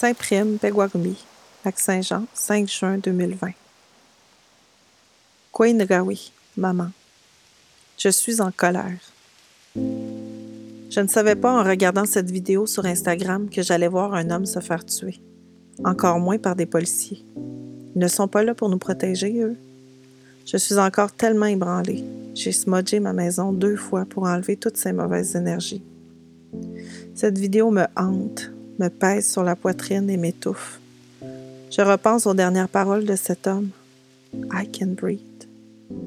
Saint-Prime, Pegwagumi, Lac-Saint-Jean, 5 juin 2020. Kouinagawi, maman. Je suis en colère. Je ne savais pas en regardant cette vidéo sur Instagram que j'allais voir un homme se faire tuer, encore moins par des policiers. Ils ne sont pas là pour nous protéger, eux. Je suis encore tellement ébranlée. J'ai smudgé ma maison deux fois pour enlever toutes ces mauvaises énergies. Cette vidéo me hante, me pèse sur la poitrine et m'étouffe. Je repense aux dernières paroles de cet homme. I can breathe.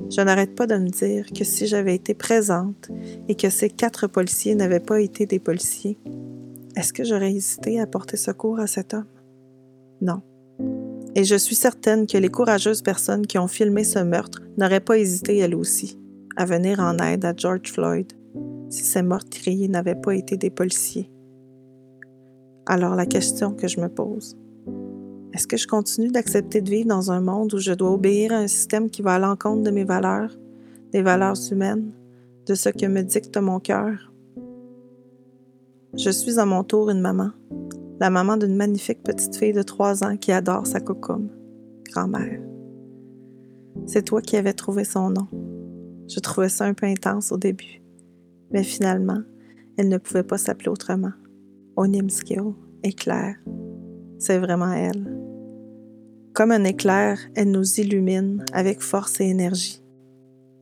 Je n'arrête pas de me dire que si j'avais été présente et que ces quatre policiers n'avaient pas été des policiers, est-ce que j'aurais hésité à porter secours à cet homme? Non. Et je suis certaine que les courageuses personnes qui ont filmé ce meurtre n'auraient pas hésité elles aussi à venir en aide à George Floyd si ces meurtriers n'avaient pas été des policiers. Alors la question que je me pose, est-ce que je continue d'accepter de vivre dans un monde où je dois obéir à un système qui va à l'encontre de mes valeurs, des valeurs humaines, de ce que me dicte mon cœur? Je suis à mon tour une maman, la maman d'une magnifique petite fille de trois ans qui adore sa cocoum, grand-mère. C'est toi qui avais trouvé son nom. Je trouvais ça un peu intense au début, mais finalement, elle ne pouvait pas s'appeler autrement. Onimskill, éclair. C'est vraiment elle. Comme un éclair, elle nous illumine avec force et énergie.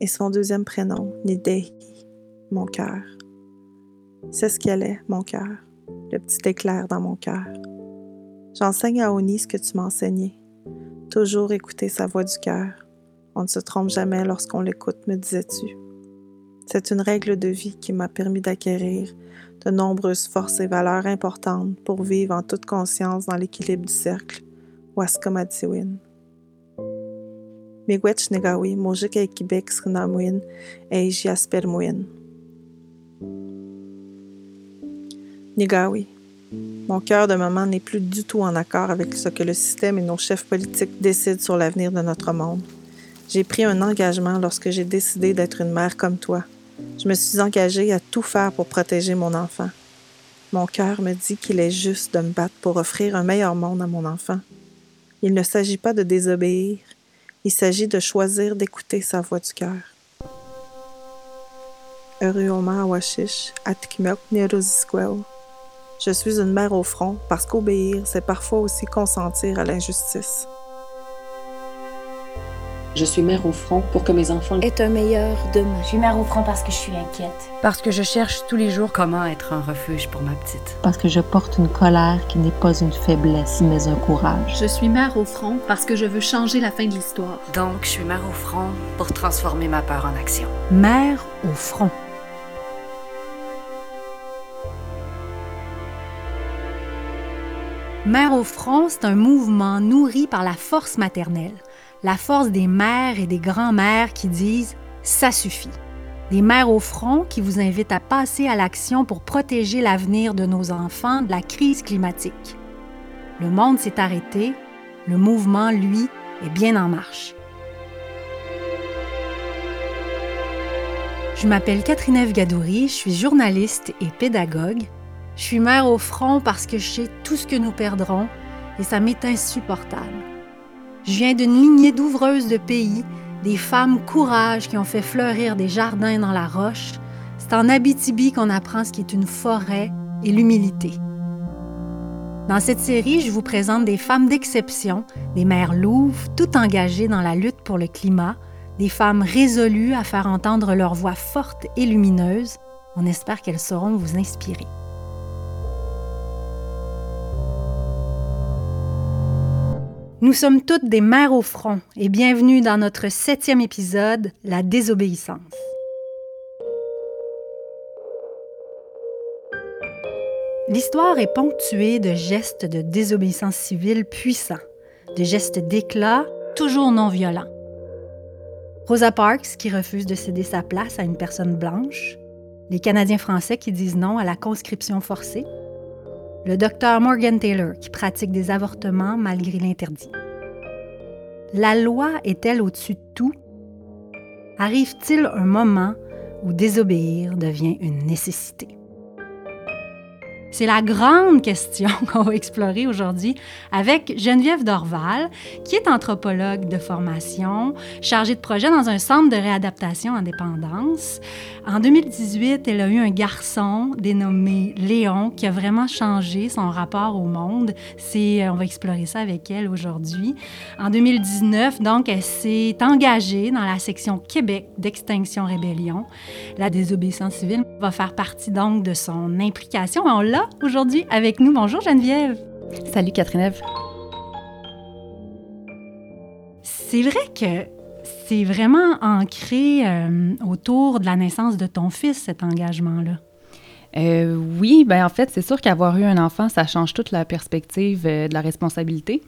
Et son deuxième prénom, Nidehi, mon cœur. C'est ce qu'elle est, mon cœur le petit éclair dans mon cœur. J'enseigne à Oni ce que tu m'as enseigné. Toujours écouter sa voix du cœur. On ne se trompe jamais lorsqu'on l'écoute, me disais-tu. C'est une règle de vie qui m'a permis d'acquérir de nombreuses forces et valeurs importantes pour vivre en toute conscience dans l'équilibre du cercle. Waskamadsiwin. Miigwech negawi, ekibek eijiaspermwin. Nigawi. Mon cœur de maman n'est plus du tout en accord avec ce que le système et nos chefs politiques décident sur l'avenir de notre monde. J'ai pris un engagement lorsque j'ai décidé d'être une mère comme toi. Je me suis engagée à tout faire pour protéger mon enfant. Mon cœur me dit qu'il est juste de me battre pour offrir un meilleur monde à mon enfant. Il ne s'agit pas de désobéir, il s'agit de choisir d'écouter sa voix du cœur. Je suis une mère au front parce qu'obéir, c'est parfois aussi consentir à l'injustice. Je suis mère au front pour que mes enfants aient un meilleur demain. Je suis mère au front parce que je suis inquiète. Parce que je cherche tous les jours comment être un refuge pour ma petite. Parce que je porte une colère qui n'est pas une faiblesse, mais un courage. Je suis mère au front parce que je veux changer la fin de l'histoire. Donc, je suis mère au front pour transformer ma peur en action. Mère au front. Mère au front, c'est un mouvement nourri par la force maternelle, la force des mères et des grands-mères qui disent ⁇ ça suffit ⁇ Des mères au front qui vous invitent à passer à l'action pour protéger l'avenir de nos enfants de la crise climatique. Le monde s'est arrêté, le mouvement, lui, est bien en marche. Je m'appelle Catherine Eve Gadouri, je suis journaliste et pédagogue. Je suis mère au front parce que je sais tout ce que nous perdrons et ça m'est insupportable. Je viens d'une lignée d'ouvreuses de pays, des femmes courage qui ont fait fleurir des jardins dans la roche. C'est en Abitibi qu'on apprend ce qu'est une forêt et l'humilité. Dans cette série, je vous présente des femmes d'exception, des mères louves, toutes engagées dans la lutte pour le climat, des femmes résolues à faire entendre leur voix forte et lumineuse. On espère qu'elles sauront vous inspirer. Nous sommes toutes des mères au front et bienvenue dans notre septième épisode, La désobéissance. L'histoire est ponctuée de gestes de désobéissance civile puissants, de gestes d'éclat toujours non violents. Rosa Parks qui refuse de céder sa place à une personne blanche, les Canadiens français qui disent non à la conscription forcée, le docteur Morgan Taylor qui pratique des avortements malgré l'interdit. La loi est-elle au-dessus de tout? Arrive-t-il un moment où désobéir devient une nécessité? C'est la grande question qu'on va explorer aujourd'hui avec Geneviève Dorval, qui est anthropologue de formation, chargée de projet dans un centre de réadaptation en dépendance. En 2018, elle a eu un garçon dénommé Léon qui a vraiment changé son rapport au monde. C'est, on va explorer ça avec elle aujourd'hui. En 2019, donc, elle s'est engagée dans la section Québec d'Extinction Rébellion. La désobéissance civile va faire partie donc de son implication. On l'a aujourd'hui avec nous. Bonjour Geneviève. Salut Catherine C'est vrai que c'est vraiment ancré euh, autour de la naissance de ton fils, cet engagement-là. Euh, oui, ben en fait, c'est sûr qu'avoir eu un enfant, ça change toute la perspective euh, de la responsabilité.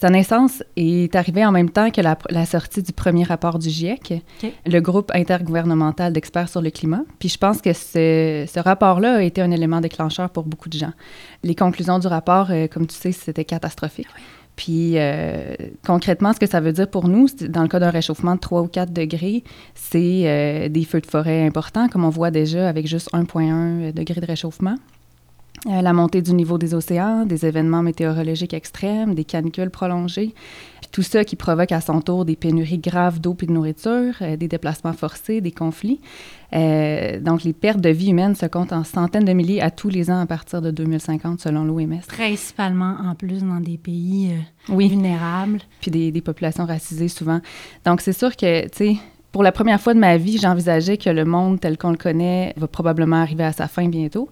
Sa naissance est arrivée en même temps que la, la sortie du premier rapport du GIEC, le groupe intergouvernemental d'experts sur le climat. Puis je pense que ce, ce rapport-là a été un élément déclencheur pour beaucoup de gens. Les conclusions du rapport, euh, comme tu sais, c'était catastrophique. Puis euh, concrètement, ce que ça veut dire pour nous, dans le cas d'un réchauffement de 3 ou 4 degrés, c'est euh, des feux de forêt importants, comme on voit déjà avec juste 1,1 degré de réchauffement. Euh, la montée du niveau des océans, des événements météorologiques extrêmes, des canicules prolongées, puis tout ça qui provoque à son tour des pénuries graves d'eau puis de nourriture, euh, des déplacements forcés, des conflits. Euh, donc, les pertes de vie humaines se comptent en centaines de milliers à tous les ans à partir de 2050, selon l'OMS. Principalement en plus dans des pays Oui, vulnérables. puis des, des populations racisées souvent. Donc, c'est sûr que, tu sais, pour la première fois de ma vie, j'envisageais que le monde tel qu'on le connaît va probablement arriver à sa fin bientôt.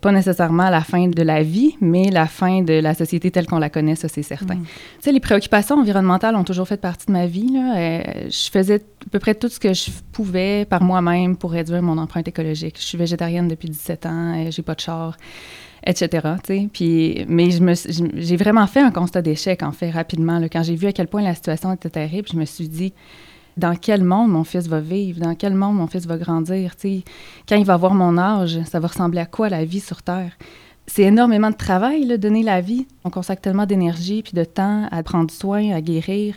Pas nécessairement la fin de la vie, mais la fin de la société telle qu'on la connaît, ça c'est certain. Mm. Tu sais, les préoccupations environnementales ont toujours fait partie de ma vie. Là. Euh, je faisais à peu près tout ce que je pouvais par moi-même pour réduire mon empreinte écologique. Je suis végétarienne depuis 17 ans, euh, j'ai pas de char etc. Puis, mais j'ai vraiment fait un constat d'échec, en fait, rapidement. là. Quand j'ai vu à quel point la situation était terrible, je me suis dit, dans quel monde mon fils va vivre? Dans quel monde mon fils va grandir? tu sais? Quand il va avoir mon âge, ça va ressembler à quoi la vie sur Terre? C'est énormément de travail, là, donner la vie. On consacre tellement d'énergie puis de temps à prendre soin, à guérir.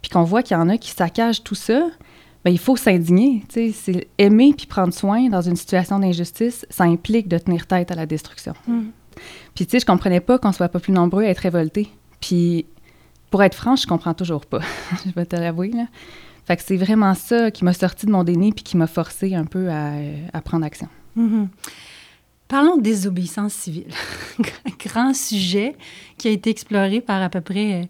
Puis qu'on voit qu'il y en a qui saccagent tout ça, ben, il faut s'indigner. C'est aimer puis prendre soin dans une situation d'injustice, ça implique de tenir tête à la destruction. Mm. Puis tu sais, je comprenais pas qu'on soit pas plus nombreux à être révoltés. Puis pour être franche, je comprends toujours pas. je vais te l'avouer là. Fait que c'est vraiment ça qui m'a sorti de mon déni puis qui m'a forcé un peu à, à prendre action. Mhm. Parlons de désobéissance civile. Grand sujet qui a été exploré par à peu près euh,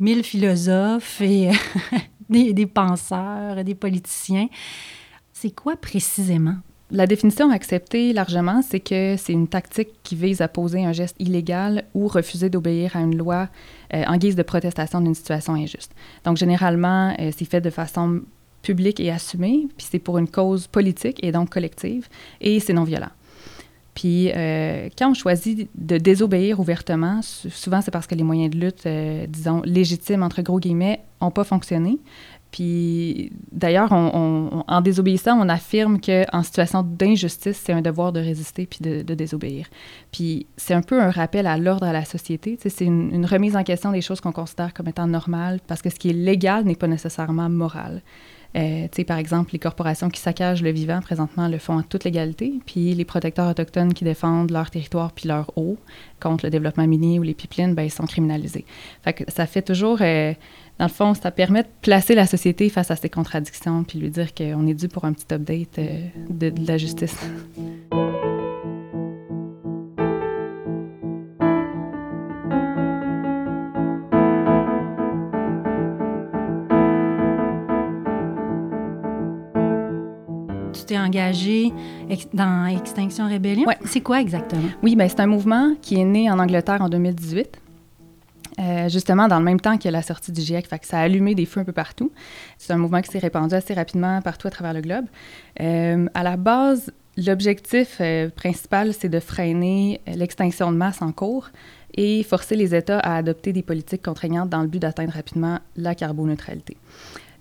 1000 philosophes et euh, des, des penseurs, des politiciens. C'est quoi précisément? La définition acceptée largement, c'est que c'est une tactique qui vise à poser un geste illégal ou refuser d'obéir à une loi euh, en guise de protestation d'une situation injuste. Donc, généralement, euh, c'est fait de façon publique et assumée, puis c'est pour une cause politique et donc collective, et c'est non violent. Puis, euh, quand on choisit de désobéir ouvertement, sou- souvent c'est parce que les moyens de lutte, euh, disons, légitimes, entre gros guillemets, n'ont pas fonctionné. Puis d'ailleurs, en désobéissant, on affirme qu'en situation d'injustice, c'est un devoir de résister puis de, désobéir. Puis c'est un peu un rappel à l'ordre à la société. C'est une, une remise en question des choses qu'on considère comme étant normales parce que ce qui est légal n'est pas nécessairement moral. Euh, par exemple, les corporations qui saccagent le vivant présentement le font en toute légalité, puis les protecteurs autochtones qui défendent leur territoire puis leur eau contre le développement minier ou les pipelines, ben, ils sont criminalisés. Fait que ça fait toujours, euh, dans le fond, ça permet de placer la société face à ces contradictions puis lui dire qu'on est dû pour un petit update euh, de la justice. T'es engagé ex- dans Extinction Rébellion. Ouais. C'est quoi exactement? Oui, ben, c'est un mouvement qui est né en Angleterre en 2018. euh, justement, dans le même temps que la sortie du GIEC, fait que ça a allumé des feux un peu partout. C'est un mouvement qui s'est répandu assez rapidement partout à travers le globe. Euh, à la base, l'objectif euh, principal, c'est de freiner l'extinction de masse en cours et forcer les États à adopter des politiques contraignantes dans le but d'atteindre rapidement la carboneutralité.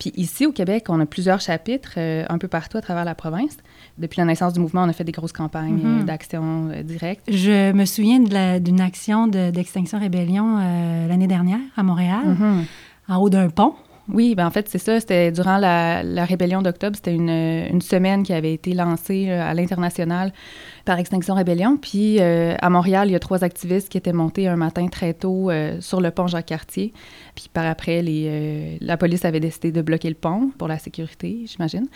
Puis ici, au Québec, on a plusieurs chapitres euh, un peu partout à travers la province. Depuis la naissance du mouvement, on a fait des grosses campagnes euh, d'action euh, directe. Je me souviens de d'une action de- d'Extinction Rébellion l'année dernière à Montréal, Mhm. en haut d'un pont. Oui, ben en fait, c'est ça. C'était durant la, la rébellion d'octobre. C'était une, une, semaine qui avait été lancée euh, à l'international par Extinction Rébellion. Puis euh, à Montréal, il y a trois activistes qui étaient montés un matin très tôt euh, sur le pont Jacques-Cartier. Puis par après, les, euh, la police avait décidé de bloquer le pont pour la sécurité, j'imagine.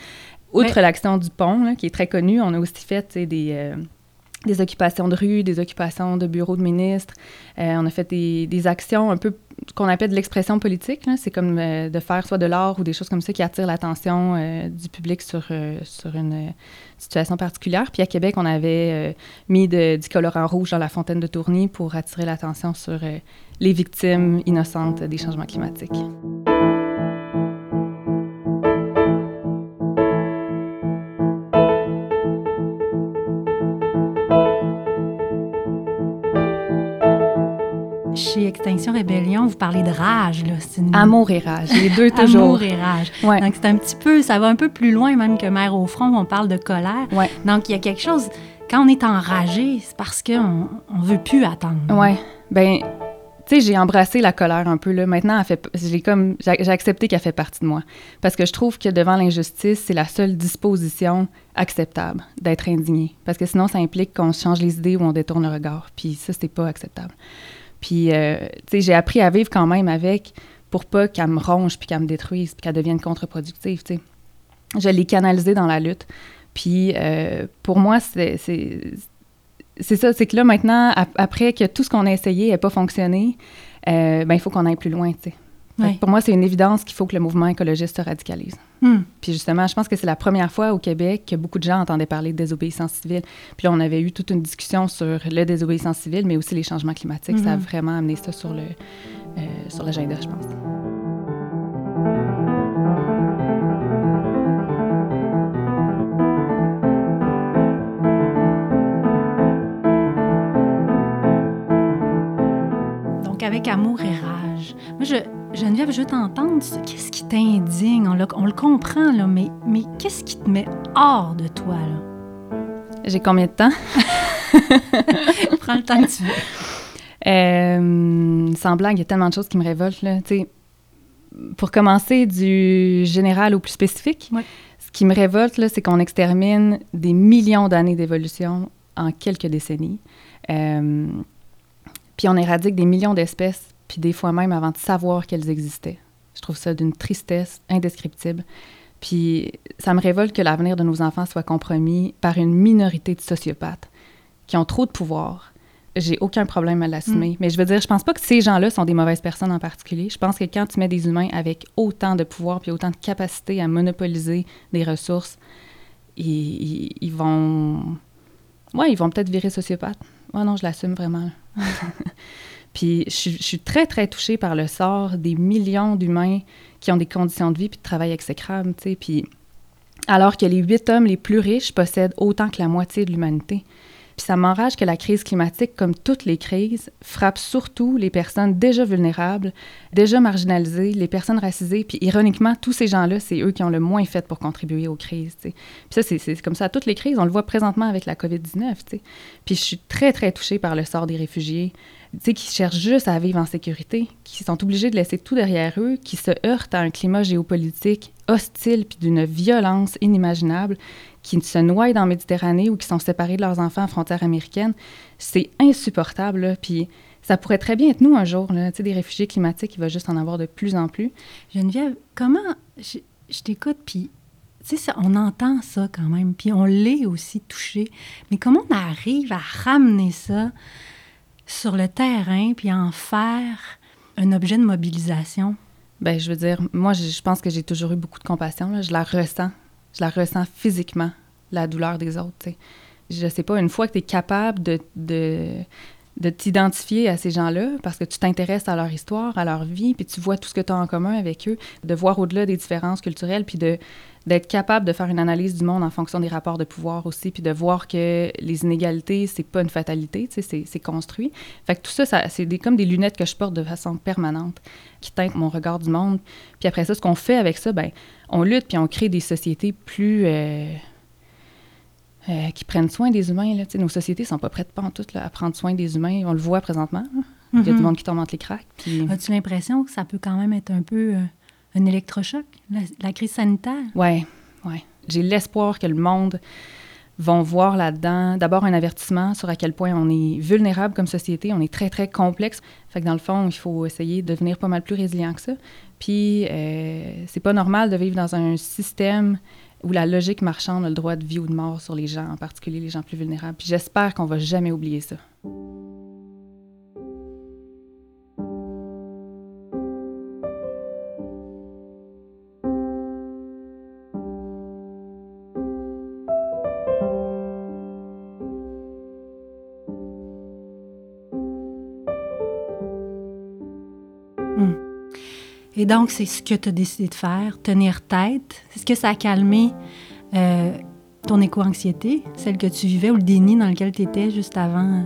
Outre Mais- l'action du pont, là, qui est très connue, on a aussi fait des, des occupations de rue, des occupations de bureaux de ministres. Euh, on a fait des, des actions un peu qu'on appelle de l'expression politique. C'est comme euh, de faire soit de l'art ou des choses comme ça qui attirent l'attention euh, du public sur, sur une situation particulière. Puis à Québec, on avait mis du colorant rouge dans la fontaine de Tourny pour attirer l'attention sur les victimes innocentes des changements climatiques. Chez Extinction Rébellion, vous parlez de rage, là. C'est une- Amour et rage, les deux toujours. Amour et rage. Ouais. Donc, c'est un petit peu, ça va un peu plus loin même que Mère au front, on parle de colère. Ouais. Donc, il y a quelque chose, quand on est enragé, c'est parce qu'on on veut plus attendre. Ouais. Ben, tu sais, j'ai embrassé la colère un peu là. Maintenant, elle fait, j'ai comme, j'ai accepté qu'elle fait partie de moi, parce que je trouve que devant l'injustice, c'est la seule disposition acceptable d'être indigné, parce que sinon, ça implique qu'on change les idées ou on détourne le regard. Puis ça, c'était pas acceptable. Puis, euh, tu sais, j'ai appris à vivre quand même avec, pour pas qu'elle me ronge puis qu'elle me détruise puis qu'elle devienne contre-productive. Tu sais, je l'ai canalisée dans la lutte. Puis, euh, pour moi, c'est ça, c'est que là, maintenant, ap- après que tout ce qu'on a essayé n'a pas fonctionné, euh, ben, il faut qu'on aille plus loin, tu sais. Pour moi, c'est une évidence qu'il faut que le mouvement écologiste se radicalise. Hmm. Puis justement, je pense que c'est la première fois au Québec que beaucoup de gens entendaient parler de désobéissance civile. Puis là, on avait eu toute une discussion sur le désobéissance civile, mais aussi les changements climatiques. Ça a Mhm. vraiment amené ça sur le euh, sur l'agenda, je pense. Donc, avec amour et rage. Moi, je, Geneviève, je veux t'entendre. Qu'est-ce qui t'indigne? On, le- on le comprend, là, mais, mais qu'est-ce qui te met hors de toi, là? J'ai combien de temps? Prends le temps que tu veux. Euh, sans blague, il y a tellement de choses qui me révoltent. Là. Pour commencer, du général au plus spécifique, Ouais. ce qui me révolte, c'est qu'on extermine des millions d'années d'évolution en quelques décennies. Euh, puis on éradique des millions d'espèces, puis des fois même avant de savoir qu'elles existaient. Je trouve ça d'une tristesse indescriptible. Puis ça me révolte que l'avenir de nos enfants soit compromis par une minorité de sociopathes qui ont trop de pouvoir. J'ai aucun problème à l'assumer. Mais je veux dire, je pense pas que ces gens-là sont des mauvaises personnes en particulier. Je pense que quand tu mets des humains avec autant de pouvoir puis autant de capacité à monopoliser des ressources, ils, ils- ils vont... Ouais, ils vont peut-être virer sociopathe. Ouais, non, je l'assume vraiment. puis je, suis- très, très touchée par le sort des millions d'humains qui ont des conditions de vie puis de travail exécrables, tu sais. Puis alors que les huit hommes les plus riches possèdent autant que la moitié de l'humanité. Puis ça m'enrage que la crise climatique, comme toutes les crises, frappe surtout les personnes déjà vulnérables, déjà marginalisées, les personnes racisées. Puis ironiquement, tous ces gens-là, c'est eux qui ont le moins fait pour contribuer aux crises. Puis ça, c'est- comme ça à toutes les crises. On le voit présentement avec la COVID-19. tu sais. Puis je suis très, très touchée par le sort des réfugiés, qui cherchent juste à vivre en sécurité, qui sont obligés de laisser tout derrière eux, qui se heurtent à un climat géopolitique hostile puis d'une violence inimaginable, qui se noient dans la Méditerranée ou qui sont séparés de leurs enfants à frontières américaines. C'est insupportable. Puis ça pourrait très bien être nous un jour, là. Des réfugiés climatiques, il va juste en avoir de plus en plus. Geneviève, comment. Je, je t'écoute, puis. Tu sais, on entend ça quand même, puis on l'est aussi touché. Mais comment on arrive à ramener ça sur le terrain, puis en faire un objet de mobilisation? Ben, je veux dire, moi, je, pense que j'ai toujours eu beaucoup de compassion. là. Je la ressens. Je la ressens physiquement, la douleur des autres. tu sais. Je sais pas, une fois que tu es capable de, de t'identifier à ces gens-là, parce que tu t'intéresses à leur histoire, à leur vie, puis tu vois tout ce que tu as en commun avec eux, de voir au-delà des différences culturelles, puis de d'être capable de faire une analyse du monde en fonction des rapports de pouvoir aussi, puis de voir que les inégalités, c'est pas une fatalité, tu sais, c'est- construit. Fait que tout ça, ça c'est des, comme des lunettes que je porte de façon permanente, qui teintent mon regard du monde. Puis après ça, ce qu'on fait avec ça, ben, on lutte puis on crée des sociétés plus euh, euh, qui prennent soin des humains. Là. Nos sociétés sont pas prêtes pas en tout là, à prendre soin des humains. On le voit présentement. là. Il y a du Mhm. monde qui tombe entre les cracks. Puis... As-tu l'impression que ça peut quand même être un peu euh, un électrochoc, la, la crise sanitaire? Oui, oui. J'ai l'espoir que le monde vont voir là-dedans d'abord un avertissement sur à quel point on est vulnérable comme société, on est très, très complexe. Fait que dans le fond, il faut essayer de devenir pas mal plus résilient que ça. Puis, euh, c'est pas normal de vivre dans un système où la logique marchande a le droit de vie ou de mort sur les gens, en particulier les gens plus vulnérables. Puis j'espère qu'on va jamais oublier ça. Et donc, c'est ce que tu as décidé de faire, tenir tête. Est-ce que ça a calmé euh, ton éco-anxiété, celle que tu vivais, ou le déni dans lequel tu étais juste avant?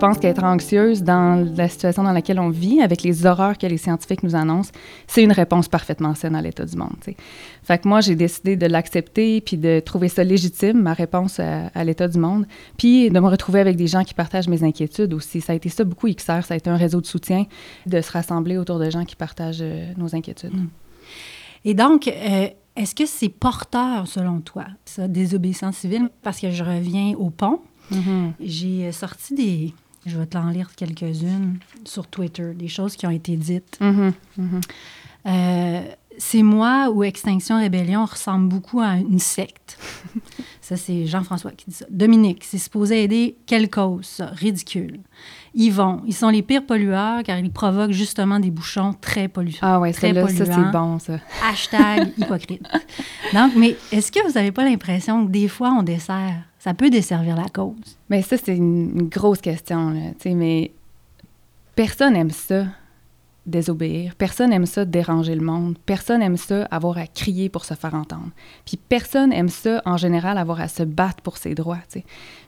Je pense qu'être anxieuse dans la situation dans laquelle on vit, avec les horreurs que les scientifiques nous annoncent, c'est une réponse parfaitement saine à l'état du monde. T'sais. Fait que moi, j'ai décidé de l'accepter puis de trouver ça légitime, ma réponse à, à l'état du monde, puis de me retrouver avec des gens qui partagent mes inquiétudes aussi. Ça a été ça beaucoup XR, ça a été un réseau de soutien, de se rassembler autour de gens qui partagent euh, nos inquiétudes. Mm. Et donc, euh, est-ce que c'est porteur, selon toi, ça, désobéissance civile? Parce que je reviens au pont. Mm -hmm. J'ai sorti des, je vais t'en lire quelques-unes sur Twitter, des choses qui ont été dites. Mm -hmm. Mm -hmm. Euh, c'est moi ou Extinction Rébellion ressemble beaucoup à une secte. ça, c'est Jean-François qui dit ça. Dominique, c'est supposé aider quelle cause, ça? Ridicule. Yvon, ils sont les pires pollueurs car ils provoquent justement des bouchons très polluants. Ah ouais, très là, ça, c'est bon, ça. Hashtag hypocrite. Donc, mais est-ce que vous n'avez pas l'impression que des fois, on dessert, ça peut desservir la cause? Mais ça, c'est une, grosse question, là, mais personne aime ça désobéir. Personne aime ça déranger le monde. Personne aime ça avoir à crier pour se faire entendre. Puis personne aime ça en général avoir à se battre pour ses droits.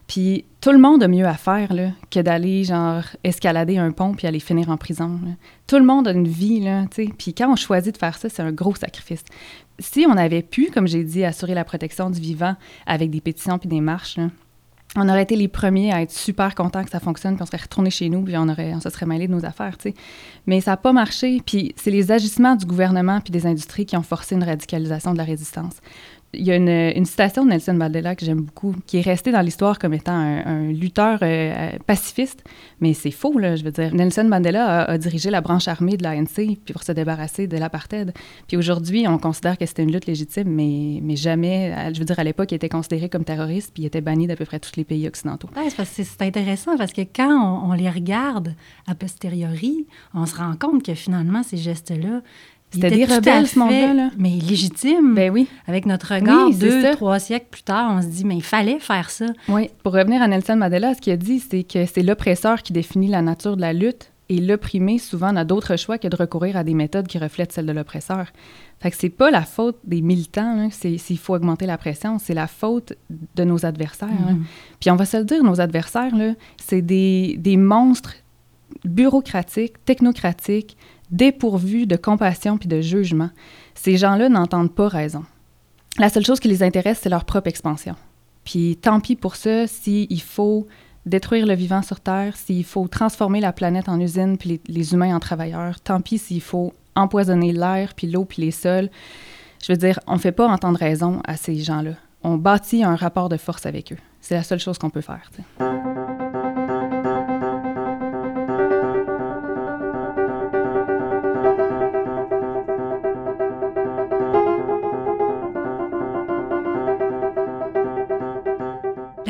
Puis tout le monde a mieux à faire là, que d'aller genre escalader un pont puis aller finir en prison. Tout le monde a une vie là, tu sais. Puis quand on choisit de faire ça, c'est un gros sacrifice. Si on avait pu, comme j'ai dit, assurer la protection du vivant avec des pétitions puis des marches, on aurait été les premiers à être super contents que ça fonctionne, puis on serait retourné chez nous, puis on, aurait, on se serait mêlé de nos affaires, tu sais. Mais ça n'a pas marché, puis c'est les agissements du gouvernement puis des industries qui ont forcé une radicalisation de la résistance. Il y a une, citation de Nelson Mandela que j'aime beaucoup, qui est restée dans l'histoire comme étant un, lutteur euh, pacifiste, mais c'est faux, là, je veux dire. Nelson Mandela a, dirigé la branche armée de l'ANC pour se débarrasser de l'apartheid. Puis aujourd'hui, on considère que c'était une lutte légitime, mais, mais jamais, je veux dire, à l'époque, il était considéré comme terroriste, puis il était banni d'à peu près tous les pays occidentaux. C'est intéressant parce que quand on les regarde a posteriori, on se rend compte que finalement, ces gestes-là, c'était des rebelles, ce monde-là. Mais légitime. Ben oui. Avec notre regard, oui, deux, ça. trois siècles plus tard, on se dit, mais il fallait faire ça. Oui. Pour revenir à Nelson Mandela, ce qu'il a dit, c'est que c'est l'oppresseur qui définit la nature de la lutte et l'opprimé, souvent, n'a d'autre choix que de recourir à des méthodes qui reflètent celles de l'oppresseur. Fait que c'est pas la faute des militants, s'il faut augmenter la pression, c'est la faute de nos adversaires. Mm -hmm. Puis on va se le dire, nos adversaires, c'est des, des monstres bureaucratiques, technocratiques, dépourvus de compassion puis de jugement. Ces gens-là n'entendent pas raison. La seule chose qui les intéresse, c'est leur propre expansion. Puis tant pis pour ça, s'il faut détruire le vivant sur Terre, s'il faut transformer la planète en usine puis les, humains en travailleurs, tant pis s'il faut empoisonner l'air puis l'eau puis les sols. Je veux dire, on ne fait pas entendre raison à ces gens-là. On bâtit un rapport de force avec eux. C'est la seule chose qu'on peut faire.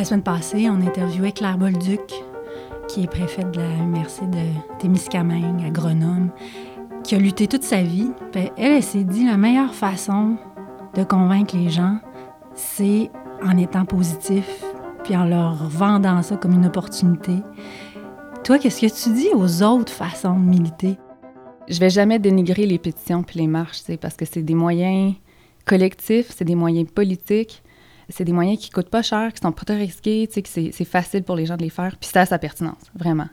La semaine passée, on interviewait Claire Bolduc, qui est préfète de la MRC de Témiscamingue à Grenoble, qui a lutté toute sa vie. Elle, elle s'est dit la meilleure façon de convaincre les gens, c'est en étant positif, puis en leur vendant ça comme une opportunité. Toi, qu'est-ce que tu dis aux autres façons de militer? Je vais jamais dénigrer les pétitions puis les marches, parce que c'est des moyens collectifs, c'est des moyens politiques c'est des moyens qui coûtent pas cher, qui sont pas très risqués, tu sais, que c'est facile pour les gens de les faire, puis ça a sa pertinence, vraiment.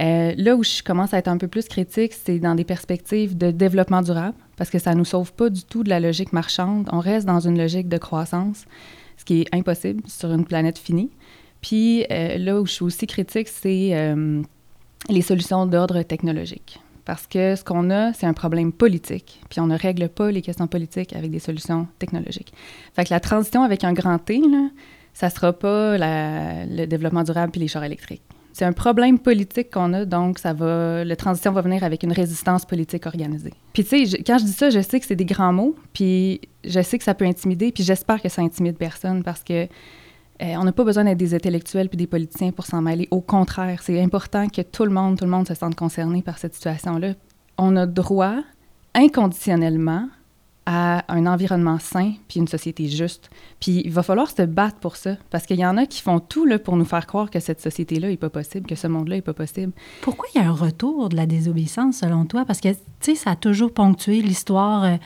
Euh, là où je commence à être un peu plus critique, c'est dans des perspectives de développement durable, parce que ça nous sauve pas du tout de la logique marchande. On reste dans une logique de croissance, ce qui est impossible sur une planète finie. Puis euh, là où je suis aussi critique, c'est euh, les solutions d'ordre technologique. Parce que ce qu'on a, c'est un problème politique, puis on ne règle pas les questions politiques avec des solutions technologiques. Fait que la transition avec un grand T, là, ça sera pas le développement durable puis les chars électriques. C'est un problème politique qu'on a, donc ça va, la transition va venir avec une résistance politique organisée. Puis tu sais, quand je dis ça, je sais que c'est des grands mots, puis je sais que ça peut intimider, puis j'espère que ça intimide personne parce que euh, on n'a pas besoin d'être des intellectuels puis des politiciens pour s'en mêler. Au contraire, c'est important que tout le monde, tout le monde se sente concerné par cette situation-là. On a droit inconditionnellement à un environnement sain puis une société juste. Puis il va falloir se battre pour ça parce qu'il y en a qui font tout là, pour nous faire croire que cette société-là n'est pas possible, que ce monde-là n'est pas possible. Pourquoi il y a un retour de la désobéissance, selon toi? Parce que, tu sais, ça a toujours ponctué l'histoire euh,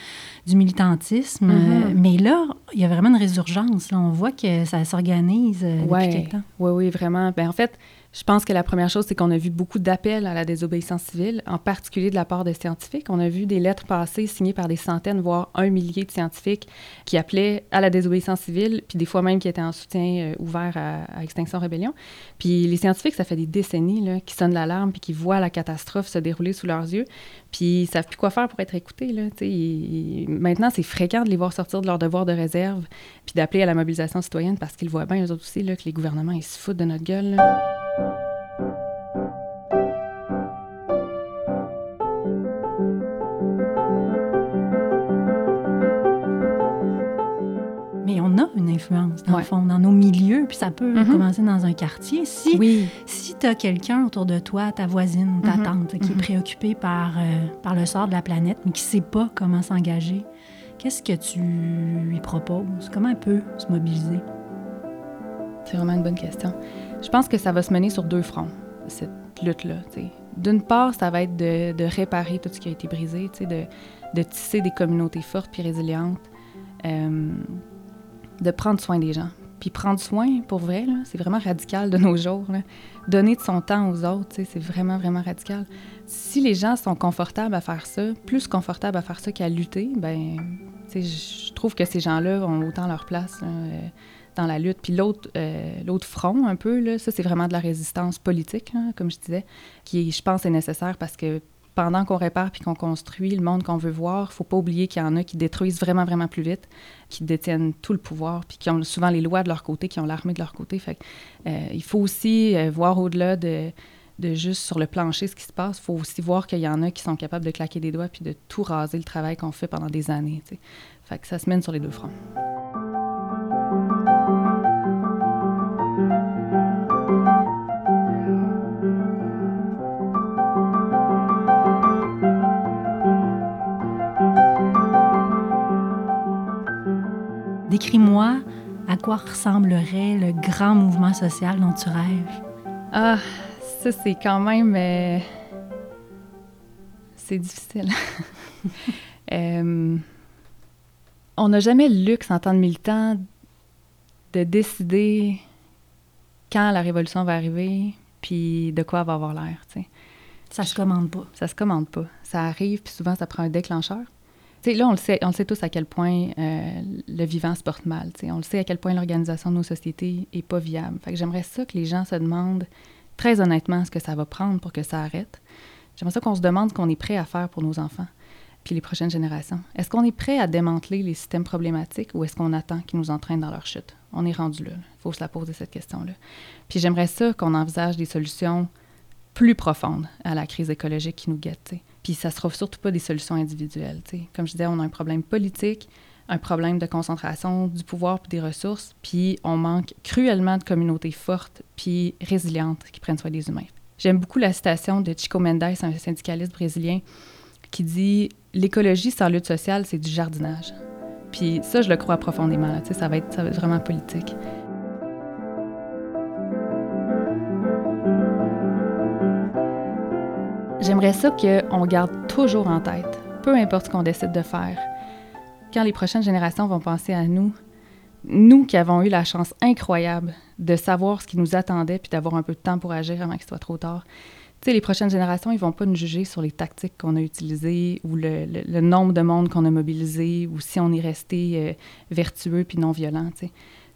du militantisme. euh, Mhm. mais là, il y a vraiment une résurgence. là. On voit que ça s'organise euh, depuis Ouais. quelque temps. Oui, oui, vraiment. Ben, en fait, je pense que la première chose, c'est qu'on a vu beaucoup d'appels à la désobéissance civile, en particulier de la part de scientifiques. On a vu des lettres passées signées par des centaines, voire un millier de scientifiques qui appelaient à la désobéissance civile, puis des fois même qui étaient en soutien euh, ouvert à, Extinction Rébellion. Puis les scientifiques, ça fait des décennies qui sonnent l'alarme puis qui voient la catastrophe se dérouler sous leurs yeux, puis ils savent plus quoi faire pour être écoutés. Là, maintenant, c'est fréquent de les voir sortir de leur devoir de réserve puis d'appeler à la mobilisation citoyenne parce qu'ils voient bien, eux autres aussi, que les gouvernements, ils se foutent de notre gueule. là. Mais on a une influence, dans Ouais. le fond, dans nos milieux, puis ça peut Mhm. commencer dans un quartier. Si, Oui, si tu as quelqu'un autour de toi, ta voisine, ta Mhm. tante, qui est Mhm. préoccupée par, euh, par le sort de la planète, mais qui ne sait pas comment s'engager, qu'est-ce que tu lui proposes? Comment elle peut se mobiliser? c'est vraiment une bonne question. Je pense que ça va se mener sur deux fronts, cette lutte-là. D'une part, ça va être de, réparer tout ce qui a été brisé, de, tisser des communautés fortes puis résilientes, euh, de prendre soin des gens. Puis prendre soin, pour vrai, c'est vraiment radical de nos jours. Donner de son temps aux autres, c'est vraiment, vraiment radical. Si les gens sont confortables à faire ça, plus confortables à faire ça qu'à lutter, ben, je trouve que ces gens-là ont autant leur place euh, dans la lutte. Puis l'autre, euh, l'autre front, un peu, là, ça, c'est vraiment de la résistance politique, là, comme je disais, qui, je pense, est nécessaire parce que pendant qu'on répare puis qu'on construit le monde qu'on veut voir, faut pas oublier qu'il y en a qui détruisent vraiment, vraiment plus vite, qui détiennent tout le pouvoir, puis qui ont souvent les lois de leur côté, qui ont l'armée de leur côté. Euh, il faut aussi euh, voir au-delà de, juste sur le plancher ce qui se passe. Il faut aussi voir qu'il y en a qui sont capables de claquer des doigts puis de tout raser le travail qu'on fait pendant des années. ça se mène sur les deux fronts. Décris-moi à quoi ressemblerait le grand mouvement social dont tu rêves. Ah, ça, c'est quand même. euh, C'est difficile. Euh, on n'a jamais le luxe en tant que militant de décider quand la révolution va arriver, puis de quoi elle va avoir l'air. tu sais. Ça se commande pas. Ça se commande pas. Ça arrive, puis souvent, ça prend un déclencheur. Tu sais, là, on le sait, on le sait tous à quel point euh, le vivant se porte mal. tu sais. On le sait à quel point l'organisation de nos sociétés est pas viable. Fait j'aimerais ça que les gens se demandent très honnêtement ce que ça va prendre pour que ça arrête. J'aimerais ça qu'on se demande ce qu'on est prêt à faire pour nos enfants puis les prochaines générations. Est-ce qu'on est prêt à démanteler les systèmes problématiques ou est-ce qu'on attend qu'ils nous entraînent dans leur chute? On est rendu là. Il faut se la poser cette question-là. Puis j'aimerais ça qu'on envisage des solutions plus profondes à la crise écologique qui nous guette. tu sais. Puis ça sera surtout pas des solutions individuelles. tu sais. Comme je disais, on a un problème politique, un problème de concentration du pouvoir puis des ressources, puis on manque cruellement de communautés fortes puis résilientes qui prennent soin des humains. J'aime beaucoup la citation de Chico Mendes, un syndicaliste brésilien, qui dit l'écologie sans lutte sociale, c'est du jardinage. Puis ça, je le crois profondément. là. Ça ça va être vraiment politique. J'aimerais ça qu'on garde toujours en tête, peu importe ce qu'on décide de faire, quand les prochaines générations vont penser à nous, nous qui avons eu la chance incroyable de savoir ce qui nous attendait puis d'avoir un peu de temps pour agir avant qu'il soit trop tard. Tu sais, les prochaines générations, ils vont pas nous juger sur les tactiques qu'on a utilisées ou le, nombre de monde qu'on a mobilisé ou si on est resté euh, vertueux puis non violent.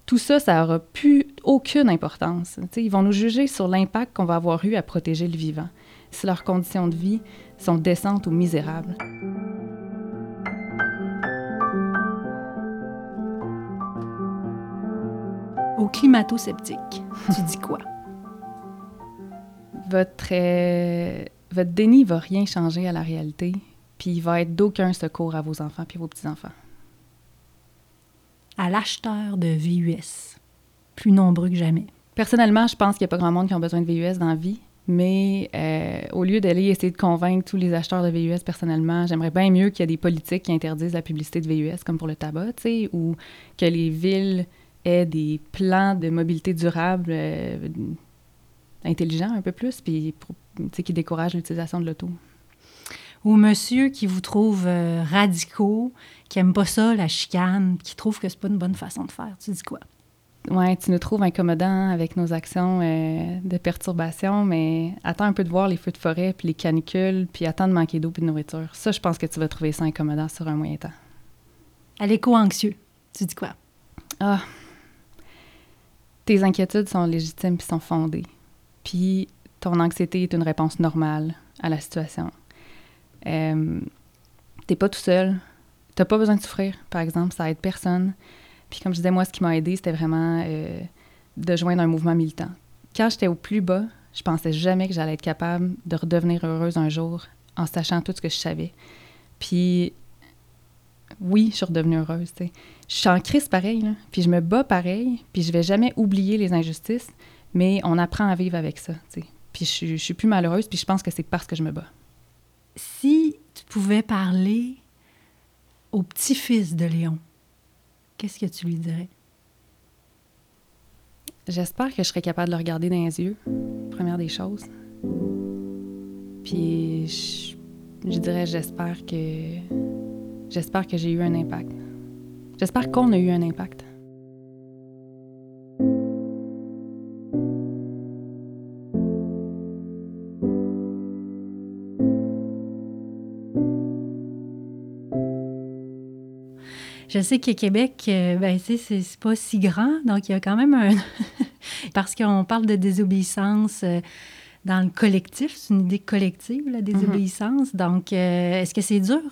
Tout ça, ça aura plus aucune importance. Tu ils vont nous juger sur l'impact qu'on va avoir eu à protéger le vivant. Si leurs conditions de vie sont décentes ou misérables. Au climato-sceptique, tu dis quoi? Votre, euh, votre déni va rien changer à la réalité, puis il va être d'aucun secours à vos enfants puis vos petits-enfants. À l'acheteur de VUS, plus nombreux que jamais. Personnellement, je pense qu'il n'y a pas grand monde qui a besoin de VUS dans la vie, mais euh, au lieu d'aller essayer de convaincre tous les acheteurs de VUS personnellement, j'aimerais bien mieux qu'il y ait des politiques qui interdisent la publicité de VUS, comme pour le tabac, tu sais, ou que les villes aient des plans de mobilité durable euh, intelligents un peu plus, puis qui découragent l'utilisation de l'auto. Ou monsieur qui vous trouve euh, radicaux, qui aime pas ça, la chicane, qui trouve que c'est pas une bonne façon de faire. Tu dis quoi? Ouais, tu nous trouves incommodants avec nos actions euh, de perturbation, mais attends un peu de voir les feux de forêt, puis les canicules, puis attends de manquer d'eau puis de nourriture. Ça, je pense que tu vas trouver ça incommodant sur un moyen temps. À l'éco-anxieux, tu dis quoi? Ah, tes inquiétudes sont légitimes puis sont fondées. Puis ton anxiété est une réponse normale à la situation. Euh, T'es pas tout seul. T'as pas besoin de souffrir, par exemple. Ça aide personne. Puis comme je disais, moi, ce qui m'a aidé, c'était vraiment euh, de joindre un mouvement militant. Quand j'étais au plus bas, je pensais jamais que j'allais être capable de redevenir heureuse un jour en sachant tout ce que je savais. Puis oui, je suis redevenue heureuse. Je suis en crise pareil, puis je me bats pareil, puis je vais jamais oublier les injustices, mais on apprend à vivre avec ça. Puis je suis plus malheureuse, puis je pense que c'est parce que je me bats. Si tu pouvais parler au petit-fils de Léon, qu'est-ce que tu lui dirais? J'espère que je serai capable de le regarder dans les yeux, première des choses. Puis je, je dirais, j'espère que j'espère que j'ai eu un impact. J'espère qu'on a eu un impact. Je sais que Québec, euh, ben, c'est pas si grand, donc il y a quand même un... Parce qu'on parle de désobéissance euh, dans le collectif, c'est une idée collective, la désobéissance. Donc, euh, est-ce que c'est dur,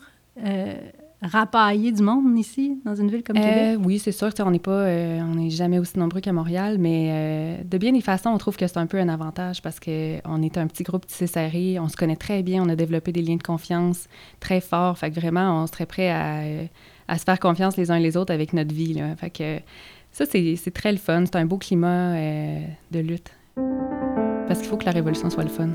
euh, rapailler du monde ici, dans une ville comme Québec? Oui, c'est sûr. On n'est pas, euh, on n'est jamais aussi nombreux qu'à Montréal, mais euh, de bien des façons, on trouve que c'est un peu un avantage parce que on est un petit groupe tissé serré, on se connaît très bien, on a développé des liens de confiance très forts. Fait que vraiment, on serait prêt à, à se faire confiance les uns les autres avec notre vie. Là. Fait que ça, c'est très le fun. C'est un beau climat euh, de lutte. Parce qu'il faut que la révolution soit le fun.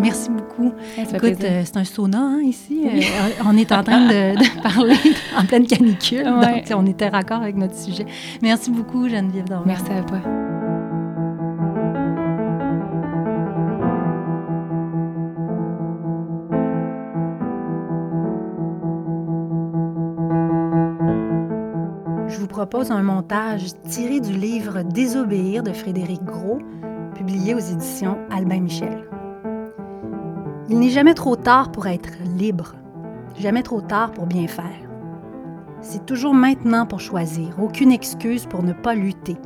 Merci beaucoup. Écoute, euh, c'est un sauna hein, ici. Euh, on est en train de, de parler en pleine canicule. Ouais. Donc, on était raccord avec notre sujet. Merci beaucoup, Geneviève Dorval. Merci à toi. Propose un montage tiré du livre Désobéir de Frédéric Gros, publié aux éditions Albin Michel. Il n'est jamais trop tard pour être libre, jamais trop tard pour bien faire. C'est toujours maintenant pour choisir, aucune excuse pour ne pas lutter.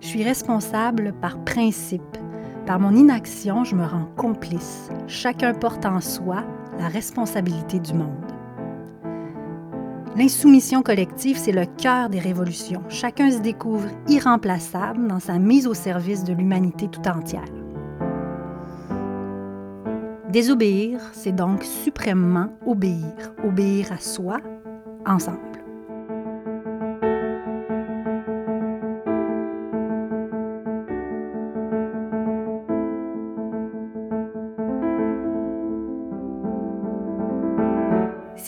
Je suis responsable par principe. Par mon inaction, je me rends complice. Chacun porte en soi la responsabilité du monde. L'insoumission collective, c'est le cœur des révolutions. Chacun se découvre irremplaçable dans sa mise au service de l'humanité tout entière. Désobéir, c'est donc suprêmement obéir, obéir à soi, ensemble.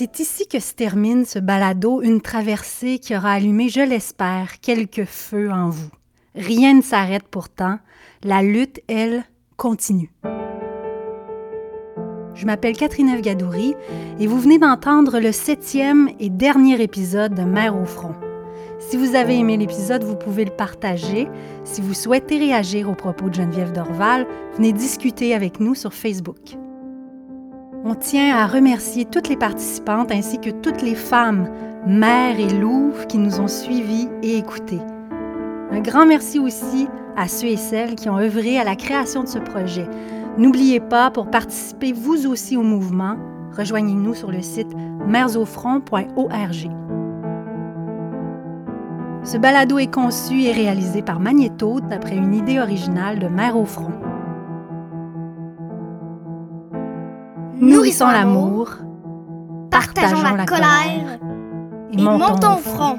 C'est ici que se termine ce balado, une traversée qui aura allumé, je l'espère, quelques feux en vous. Rien ne s'arrête pourtant, la lutte, elle, continue. Je m'appelle Catherine Gadouri et vous venez d'entendre le septième et dernier épisode de Mère au front. Si vous avez aimé l'épisode, vous pouvez le partager. Si vous souhaitez réagir aux propos de Geneviève Dorval, venez discuter avec nous sur Facebook. On tient à remercier toutes les participantes ainsi que toutes les femmes, mères et louves qui nous ont suivis et écoutés. Un grand merci aussi à ceux et celles qui ont œuvré à la création de ce projet. N'oubliez pas, pour participer vous aussi au mouvement, rejoignez-nous sur le site mèresaufront.org. Ce balado est conçu et réalisé par Magnéto d'après une idée originale de Mère au front. Nourrissons l'amour, partageons la colère et montons au front.